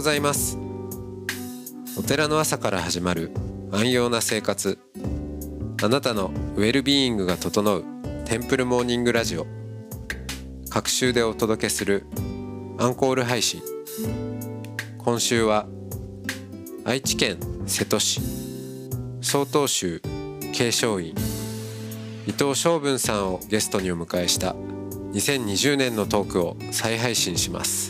おはようございます。お寺の朝から始まる安養な生活。あなたのウェルビーイングが整うテンプルモーニングラジオ。各週でお届けするアンコール配信。今週は愛知県瀬戸市。曹洞宗継承院。伊藤昌文さんをゲストにお迎えした2020年のトークを再配信します。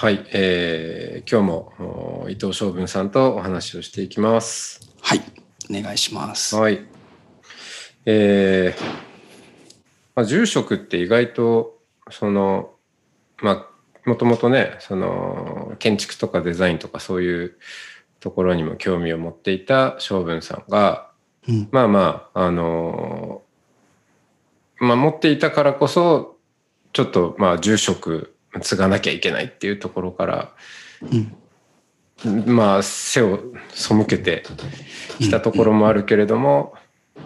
はい、えー、今日もお伊藤昌文さんとお話をしていきますはい、お願いします。はい。えーまあ、住職って意外と、その、まあ、もともとね、その、建築とかデザインとかそういうところにも興味を持っていた昌文さんが、うん、まあまあ、あのまあ、持っていたからこそ、ちょっと、まあ、住職継がなきゃいけないっていうところから、うん、まあ、背を背けてきたところもあるけれども、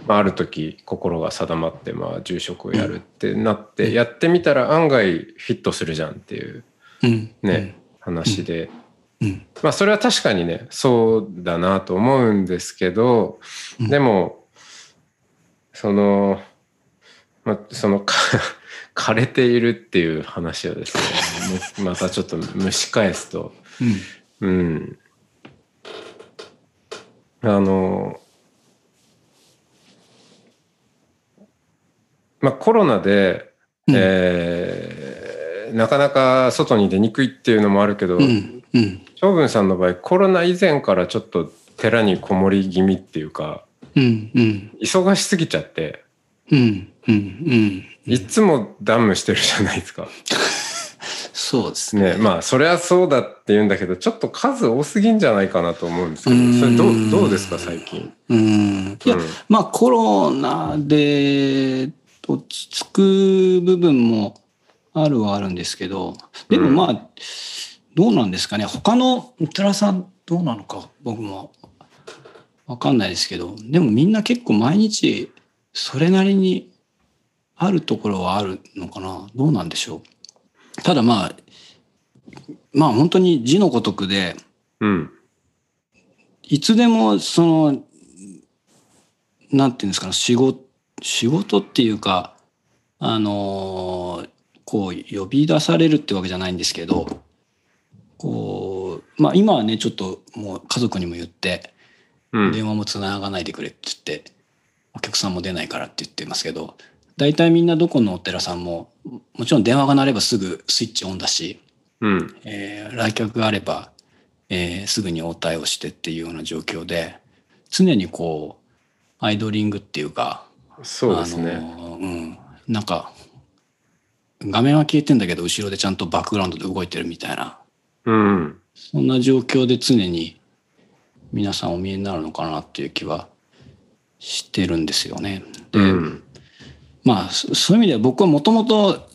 まあ、ある時心が定まって、まあ、住職をやるってなって、やってみたら案外フィットするじゃんっていううん、ね、話で、うん、まあそれは確かにねそうだなと思うんですけど、うん。でもその、まあ、そのか枯れているっていう話をですねも またちょっと蒸し返すと。うん、うん。あの、まあコロナで、うんえーなかなか外に出にくいっていうのもあるけど、うん、うん、長文さんの場合コロナ以前からちょっと寺にこもり気味っていうかうん、うん、忙しすぎちゃってうん、うん、いつもダムしてるじゃないですか。そうですね。ねまあそれはそうだって言うんだけどちょっと数多すぎんじゃないかなと思うんですけどうんそれどうどうですか最近？うん、いや、うんまあコロナで落ち着く部分もあるはあるんですけど、でもまあ、どうなんですかね。他のお寺さんどうなのか僕もわかんないですけど、でもみんな結構毎日それなりにあるところはあるのかな。どうなんでしょう？ただまあ、まあ本当に字のごとくで、うん。いつでもそのなんていうんですかね仕事仕事っていうかあのこう呼び出されるってわけじゃないんですけどこうまあ今はねちょっともう家族にも言ってうん。電話もつながないでくれって言ってお客さんも出ないからって言ってますけど大体みんなどこのお寺さんももちろん電話が鳴ればすぐスイッチオンだしうん。えー来客があれば、えーすぐに応対をしてっていうような状況で常にこうアイドリングっていうかそうですね。あのーうん、なんか画面は消えてんだけど後ろでちゃんとバックグラウンドで動いてるみたいな。うん。そんな状況で常に皆さんお見えになるのかなっていう気はしてるんですよね。で、うんまあそそういう意味では僕はもともと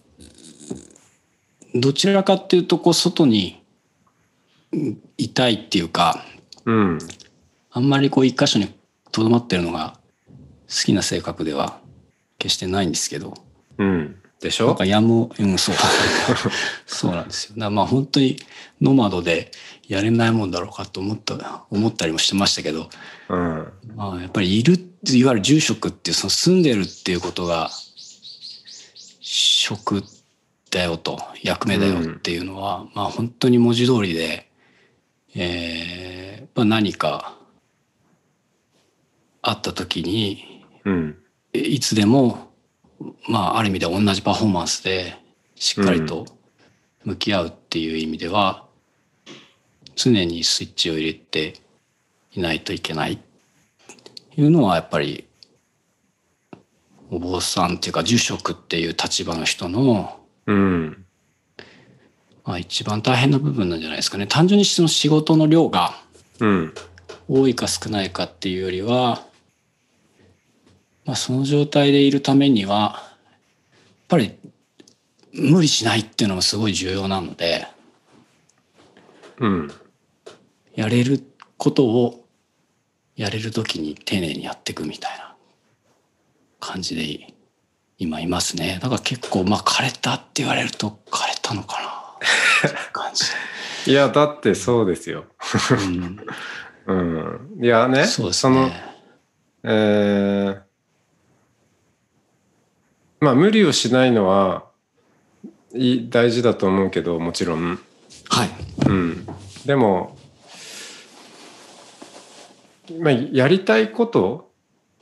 どちらかっていうとこう外にうんいたいっていうかうん。あんまりこう一箇所にとどまってるのが好きな性格では決してないんですけど。うん。でしょ？なんかやむうんそう。そうなんですよ。まあ本当にノマドでやれないもんだろうかと思った思ったりもしてましたけど。うん。まあやっぱりいるっていわゆる住職っていうその住んでるっていうことが職だよと役目だよっていうのは、まあ本当に文字通りで、えーまあ、何かあった時にうん。いつでもまあある意味で同じパフォーマンスでしっかりと向き合うっていう意味では、常にスイッチを入れていないといけないいうのはやっぱりお坊さんっていうか住職っていう立場の人のうん。まあ一番大変な部分なんじゃないですかね。単純にその仕事の量がうん。多いか少ないかっていうよりは、まあその状態でいるためには、やっぱり無理しないっていうのがすごい重要なので、うん。やれることをやれる時に丁寧にやっていくみたいな感じで今いますね。だから結構まあ枯れたって言われると枯れたのかな感じ。いや、だってそうですよ。うん、うん。いやね、そうですの、ね。えーまあ無理をしないのはいい大事だと思うけどもちろん、はい。うん、でも、まあ、やりたいこと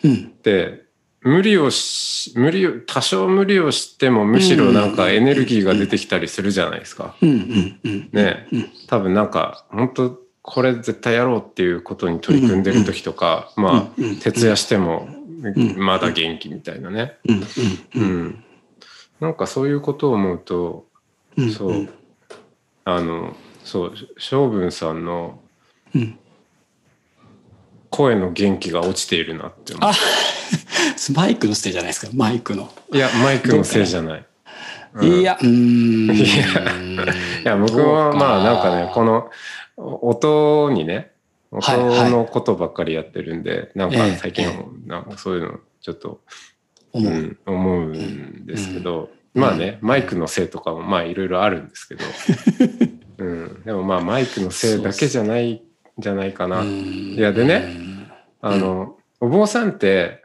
うん。って無理をし無理を多少無理をしてもむしろなんかエネルギーが出てきたりするじゃないですか。ね。うん。多分なんか本当これ絶対やろうっていうことに取り組んでる時とか、まあ徹夜してもん。まだ元気みたいなね、うん。なんかそういうことを思うとうん。そう。うん。あのそう性分さんのうん。声の元気が落ちているなって思あ マイクのせいじゃないですか、マイクの。ういやマイクのせいじゃない。うん。いや、うーん。いや僕はまあな？んかねこの音にね音はいはい。のことばっかりやってるんで、なんかええ最近えなんかそういうのちょっと、思う。うん、思うんですけど、うんまあねマイクのせいとかもまあいろいろあるんですけど、うん、でもまあマイクのせいだけじゃないんじゃないかな。いいやでねあの、お坊さんって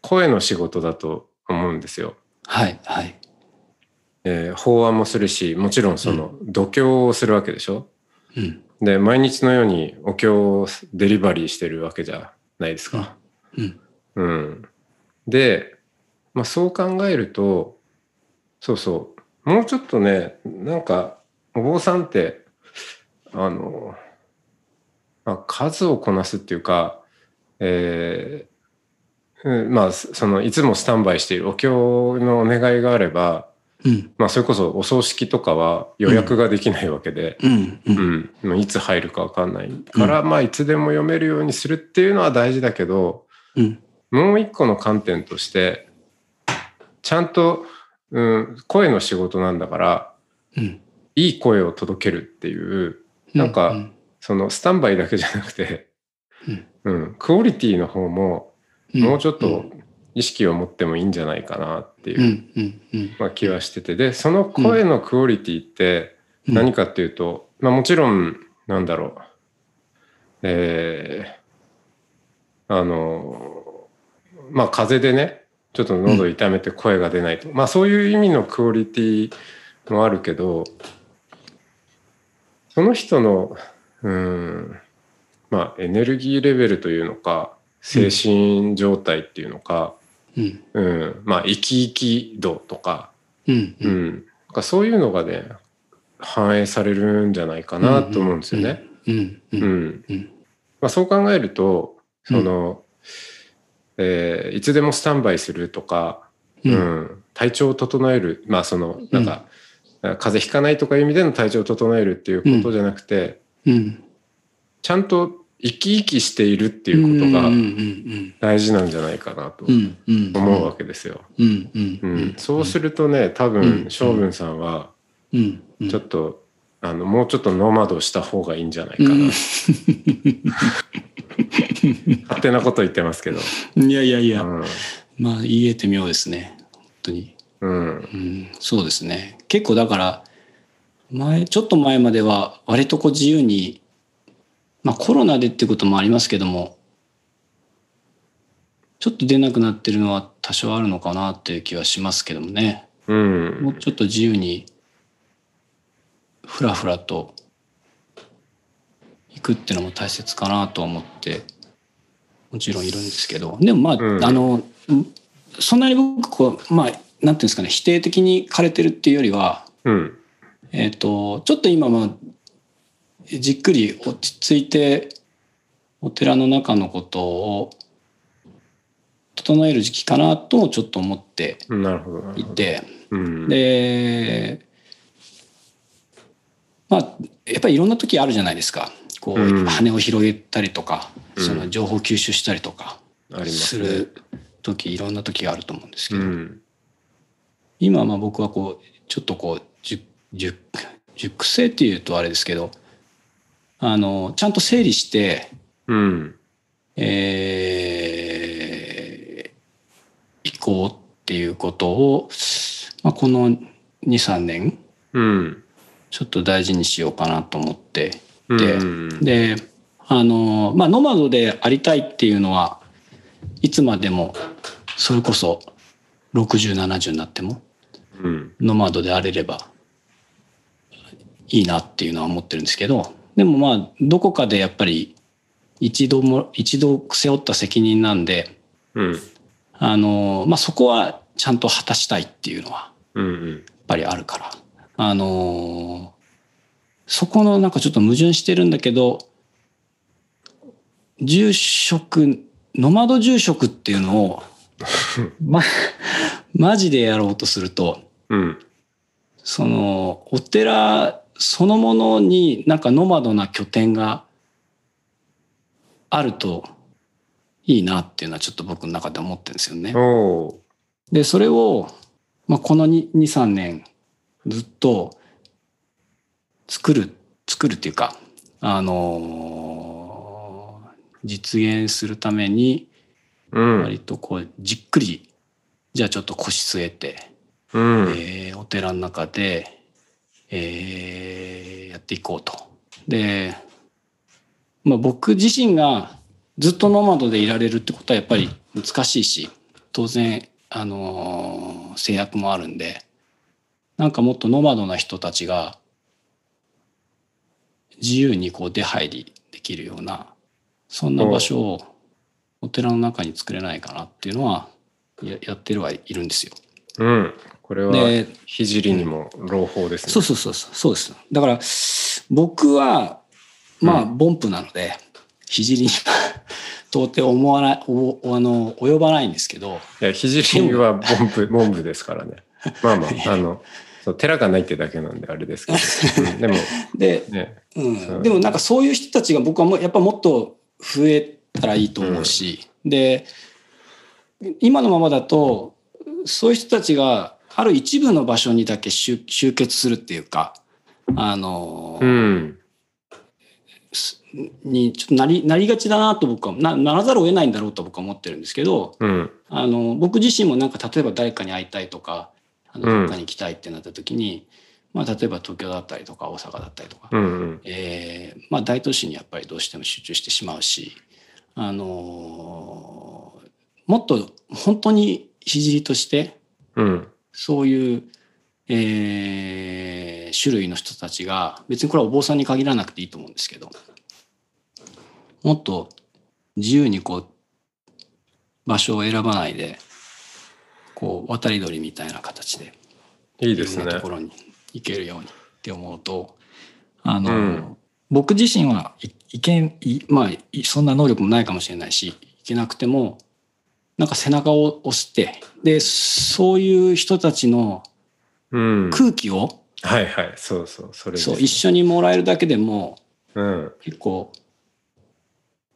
声の仕事だと思うんですよ。はい、はい。えー法話もするしもちろんその度胸をするわけでしょ？うん。で毎日のようにお経をデリバリーしてるわけじゃないですか。うん。うん、で、まあ、そう考えるとそうそうもうちょっとねなんかお坊さんってあの、まあ、数をこなすっていうか、えーうんまあそのいつもスタンバイしているお経のお願いがあればうん。まあ、それこそお葬式とかは予約ができないわけで、うん。う。うんんまあいつ入るかわかんないから、まあいつでも読めるようにするっていうのは大事だけどうん。もう一個の観点としてちゃんと、うん、声の仕事なんだからうん。いい声を届けるっていうなんかうんそのスタンバイだけじゃなくて、うん、クオリティの方ももうちょっと意識を持ってもいいんじゃないかなっていうう、ん。うん。うん。まあ、気はしてて。でその声のクオリティって、うん。何かっていうと、まあ、もちろんなんだろう。えーあのまあ風邪でねちょっと喉痛めて声が出ないと、まあそういう意味のクオリティもあるけどその人のうんまあエネルギーレベルというのか精神状態っていうのか、うん。うんまあ生き生き度とかうん。う。ん、なんかそういうのがね反映されるんじゃないかなと思うんですよね。うん。う。うんんうん。まあ、そう考えるとその、えーいつでもスタンバイするとか、う。うんん体調を整えるまあそのなんか、風邪ひかないとかいう意味での体調を整えるっていうことじゃなくて、うん。ちゃんと生き生きしているっていうことが。大事なんじゃないかなと。思うわけですよ。そうするとね多うん分将軍さんは、うん。ちょっと、あの、もうちょっとノマドした方がいいんじゃないかな。うん 勝手なこと言ってますけど。いやいやいや、うん。まあ言えて妙ですね。本当に。うん。うん、そうですね。結構だから、前、ちょっと前までは割とこう自由に、まあコロナでってこともありますけども、ちょっと出なくなってるのは多少あるのかなっていう気はしますけどもね。う。もうんちょっと自由に、ふらふらと行くっていうのも大切かなと思って、もちろんいるんですけど、でもまあ、うんあの、うんそんなに僕、こう、まあ、なんていうんですかね、否定的に枯れてるっていうよりは、うん。えっ、と、ちょっと今まあ、じっくり落ち着いて、お寺の中のことを整える時期かなともちょっと思って。いて、うん、で、まあ、やっぱりいろんな時あるじゃないですか。こう、うん羽を広げたりとか、うんその情報吸収したりとかすすね。る時、いろんな時があると思うんですけど、うん。今はまあ僕はこう、ちょっとこう、熟熟熟成っていうとあれですけど、あの、ちゃんと整理して、うん。えー、行こうっていうことを、まあ、この2、3年、うん。ちょっと大事にしようかなと思ってうん。でうんで、あの、まあ、ノマドでありたいっていうのは、いつまでも、それこそ60、70になっても、うん。ノマドであれればいいなっていうのは思ってるんですけど、でもまあ、どこかでやっぱり一度も、一度背負った責任なんで、うん。あの、まあ、そこはちゃんと果たしたいっていうのはうん。うん。やっぱりあるから。あのそこのなんかちょっと矛盾してるんだけど、住職、ノマド住職っていうのを、ま、マジでやろうとすると、うん。その、お寺そのものになんかノマドな拠点があるといいなっていうのはちょっと僕の中で思ってるんですよね。で、それを、まあ、この2、2 3年ずっと作る、作るっていうか、あのー実現するために。割とこう、じっくり、じゃあちょっと腰据えて、うん。えーお寺の中で、えーやっていこうと。で、まあ、僕自身がずっとノマドでいられるってことはやっぱり難しいし、当然、あのー制約もあるんで、なんかもっとノマドな人たちが自由にこう出入りできるような、そんな場所をお寺の中に作れないかなっていうのはやってるはいるんですよ。うん。これはで、聖にも朗報ですね。そうそうそうそう、そうです。だから、僕は、まあ、うボンプなので、聖には到底思わない、おおあの、及ばないんですけど、いや、聖はボンプ、ボンブですからね。まあまあ、あの、そう寺がないってだけなんであれですけど。う んでも、で、ね。う、んでもなんかそういう人たちが僕はもうやっぱもっと増えたらいいと思うし、で、今のままだと、そういう人たちがある一部の場所にだけ集集結するっていうか、あの、うん。にちょっとなりなりがちだなと僕はなならざるを得ないんだろうと僕は思ってるんですけどうん。あの僕自身もなんか例えば誰かに会いたいとかあのうんどっかに行きたいってなった時に、まあ、例えば東京だったりとか大阪だったりとか、うん。うん。えーまあ、大都市にやっぱりどうしても集中してしまうし、あのーもっと本当に聖としてうん。そういう、えー種類の人たちが別にこれはお坊さんに限らなくていいと思うんですけどもっと自由にこう場所を選ばないでこう渡り鳥みたいな形でいろいいですね。ところに行けるようにって思うとあの、うん僕自身はいいけんいまあいそんな能力もないかもしれないしいけなくてもなんか背中を押してでそういう人たちのうん。空気を、はいはい。そうそう。それですそう一緒にもらえるだけでもうん。結構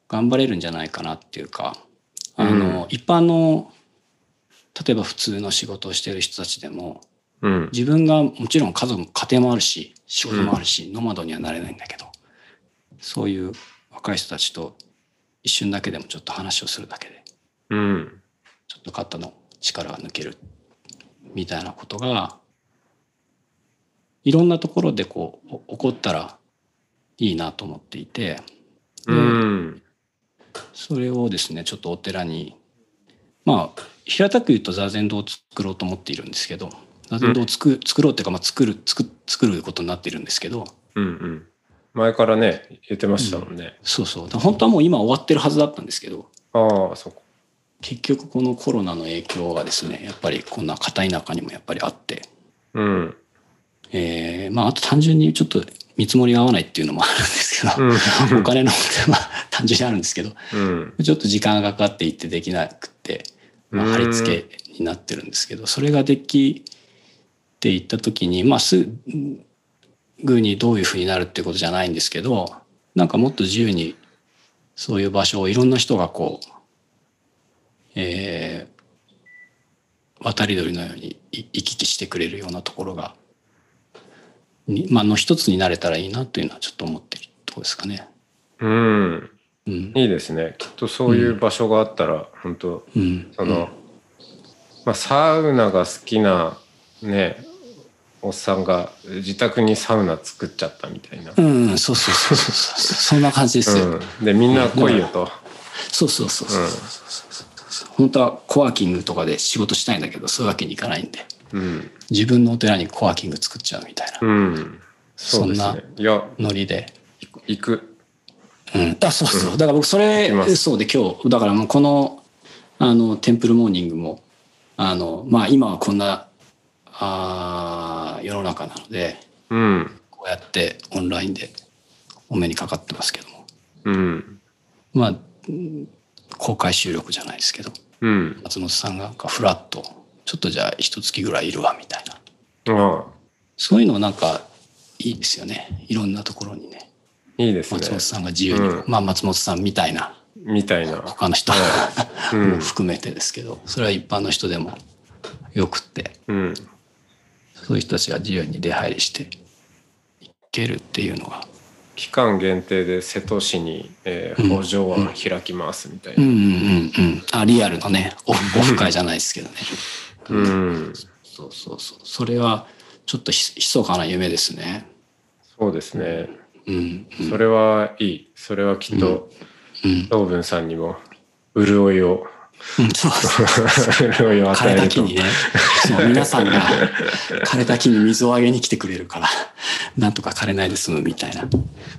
頑張れるんじゃないかなっていうかあの、一般の例えば普通の仕事をしている人たちでもうん。自分がもちろん家族家庭もあるし仕事もあるし、ノマドにはなれないんだけどそういう若い人たちと一瞬だけでもちょっと話をするだけでうん。ちょっと肩の力が抜けるみたいなことがいろんなところでこうお起こったらいいなと思っていてうん。それをですねちょっとお寺にまあ平たく言うと座禅堂を作ろうと思っているんですけど座禅堂を作,、作ろうっていうか、まあ、作る作作ることになっているんですけどうん。うん。前からね、言ってましたもんね。そうそうだから本当はもう今終わってるはずだったんですけどああ、そこ。結局このコロナの影響がですねやっぱりこんな片田舎にもやっぱりあってうん。えーまああと単純にちょっと見積もりが合わないっていうのもあるんですけど、うん。お金の問題は 単純にあるんですけどうん。ちょっと時間がかかっていってできなくてまあ、貼り付けになってるんですけどそれができていった時にまあすぐにどういうふうになるってことじゃないんですけどなんかもっと自由にそういう場所をいろんな人がこう、えー、渡り鳥のように行き来してくれるようなところがに、まあ、の一つになれたらいいなというのはちょっと思ってるとこですかね。うん。うん。いいですね。きっとそういう場所があったら、本当うん、その、まあ、サウナが好きなねおっさんが自宅にサウナ作っちゃったみたいな、うん、うん、そうそうそうそう。そうそんな感じですよ。うん、でみんな来いよと、そうそうそうそうそう、本当はコワーキングとかで仕事したいんだけどそういうわけにいかないんで。うん。自分のお寺にコワーキング作っちゃうみたいな。うん、そね。いや。ノリで。行く。うん、あそうそう、だから僕それそうで今日だからもうこのあのテンプルモーニングもあのまあ今はこんなあー世の中なのでうん。こうやってオンラインでお目にかかってますけども。うん。まあうん公開収録じゃないですけどうん。松本さんがフラッとちょっとじゃあ一月ぐらいいるわみたいな。ああそういうのなんかいいですよね。いろんなところにね。いいですね。松本さんが自由に、うん。まあ松本さんみたいな。みたいな。他の人。うん。も含めてですけど。それは一般の人でも。よくって。うん。そういう人たちが自由に出入りしていけるっていうのが期間限定で瀬戸市に、えー、うん。北条湾開きますみたいな。うんうんうん。うんあリアルのね。オフ会じゃないですけどね。うん。そうそうそう。それはちょっとひ密かな夢ですね。そうですね。うんうん。それはいい。それはきっとうん。東文さんにも潤いをうん。そうそう潤いを与枯えるとれた木にね。そう皆さんが 枯れた木に水をあげに来てくれるからなんとか枯れないで済むみたいな。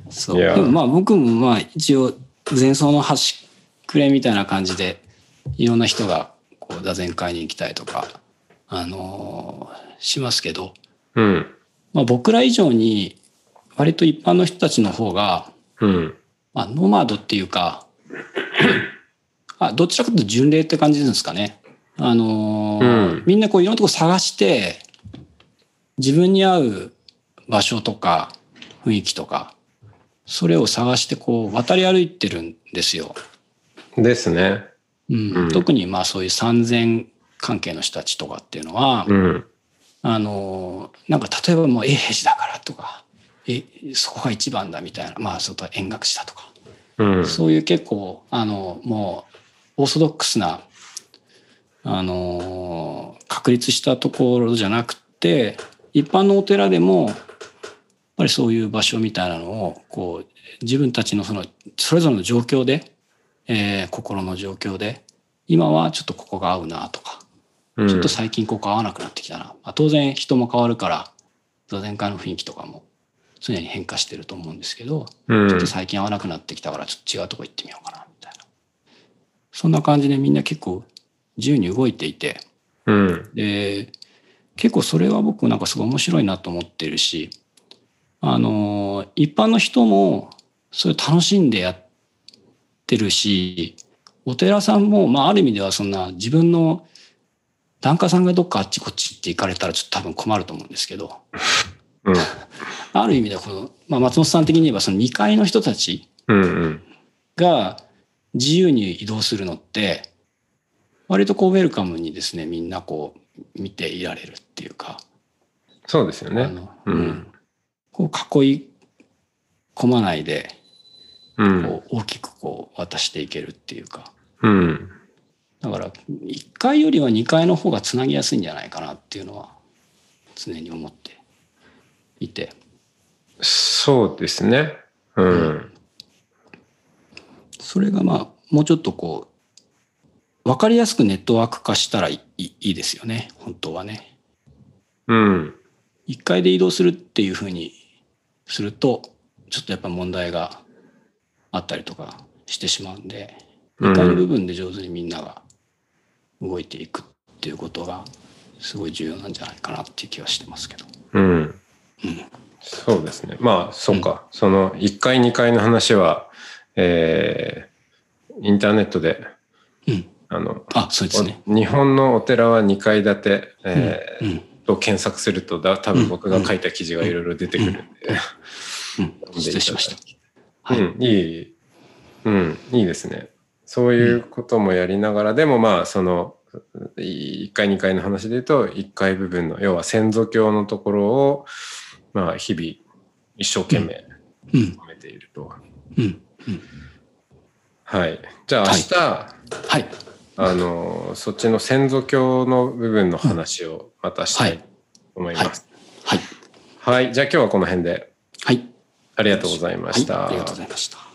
そう。でもまあ僕もまあ一応前奏の端くれみたいな感じでいろんな人がこう座禅会に行きたいとかあのーしますけど、うん。まあ、僕ら以上に割と一般の人たちの方が、うん。まあ、ノマドっていうかあどちらかというと巡礼って感じですかね。あのーうん。みんなこういろんなとこ探して自分に合う場所とか雰囲気とかそれを探してこう渡り歩いてるんですよ。ですね。うん。うん。特にまあそういう産前関係の人たちとかっていうのは、うん。あのーなんか例えばもう永平寺だからとかえそこが一番だみたいなまあそと円覚寺だとか。うん。そういう結構あのもうオーソドックスなあの確立したところじゃなくて一般のお寺でもやっぱりそういう場所みたいなのをこう自分たちのそのそれぞれの状況で、えー心の状況で今はちょっとここが合うなとかうん。ちょっと最近ここ合わなくなってきたな、まあ、当然人も変わるから座禅会の雰囲気とかも常に変化してると思うんですけど、うん。ちょっと最近合わなくなってきたからちょっと違うとこ行ってみようかなそんな感じでみんな結構自由に動いていて。うん。で結構それは僕なんかすごい面白いなと思ってるしあの一般の人もそれ楽しんでやってるしお寺さんも、まあ、ある意味ではそんな自分の檀家さんがどっかあっちこっちって行かれたらちょっと多分困ると思うんですけど。うん。ある意味ではこの、まあ、松本さん的に言えばその2階の人たちが自由に移動するのって割とこうウェルカムにですねみんなこう見ていられるっていうか、そうですよね。うん。うん。こう囲い込まないでうん。こう大きくこう渡していけるっていうか。うん。だから1階よりは2階の方がつなぎやすいんじゃないかなっていうのは常に思っていて。そうですね。うんそれがまあもうちょっとこう分かりやすくネットワーク化したらいいいいですよね。本当はね。うん。1階で移動するっていうふうにするとちょっとやっぱ問題があったりとかしてしまうんでうん。2階の部分で上手にみんなが動いていくっていうことがすごい重要なんじゃないかなっていう気はしてますけど。うん。そうですね。まあそうか、その1階2階の話はえーインターネットでうん、ああの、あ、そうですね。日本のお寺は2階建て、えーうん。と検索するとだ多分僕が書いた記事がいろいろ出てくるんで。うん。失礼しました。はいうん、いい、うん、いいですね。そういうこともやりながら、でもまあ、その、1階2階の話で言うと、1階部分の、要は先祖教のところを、まあ、日々、一生懸命うん。褒めていると。うん。はい。じゃあ明日、はい。あの、そっちの先祖教の部分の話をまたしたいと思います。はい。はい。じゃあ今日はこの辺ではい。ありがとうございました。はいありがとうございました。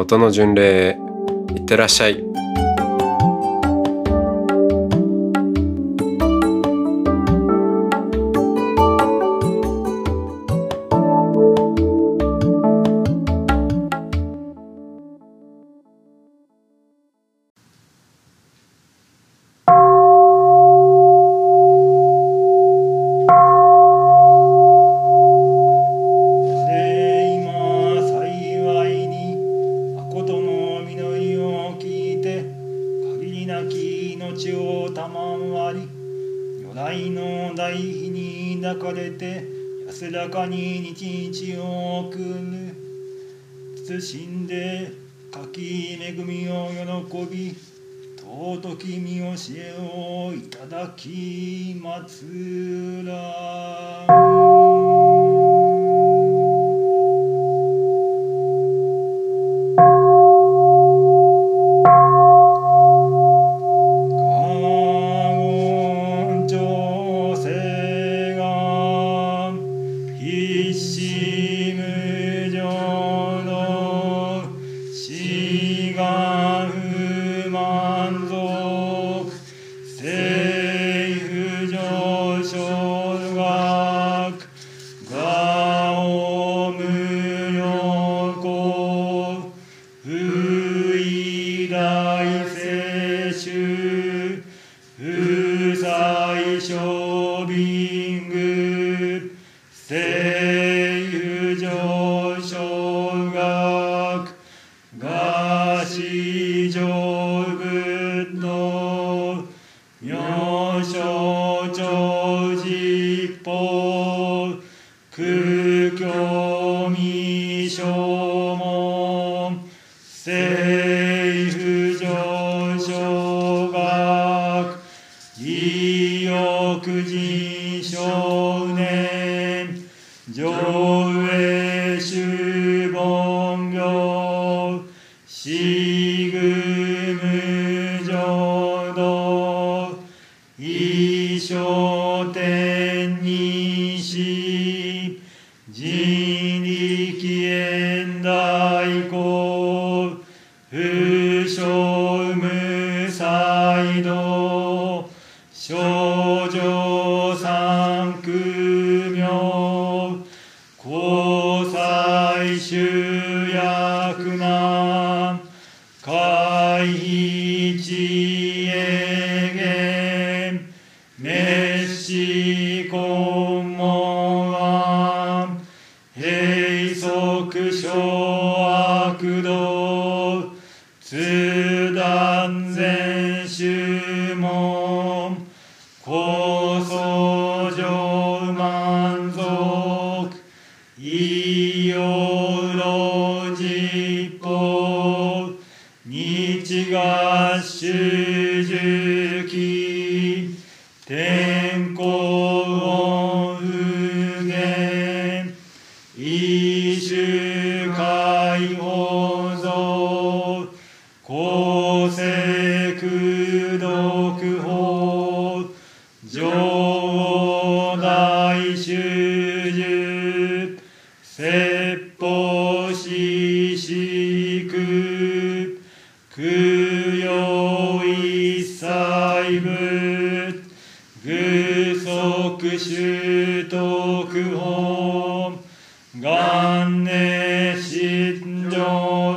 音の巡礼へいってらっしゃい。悪道元年心上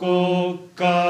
国家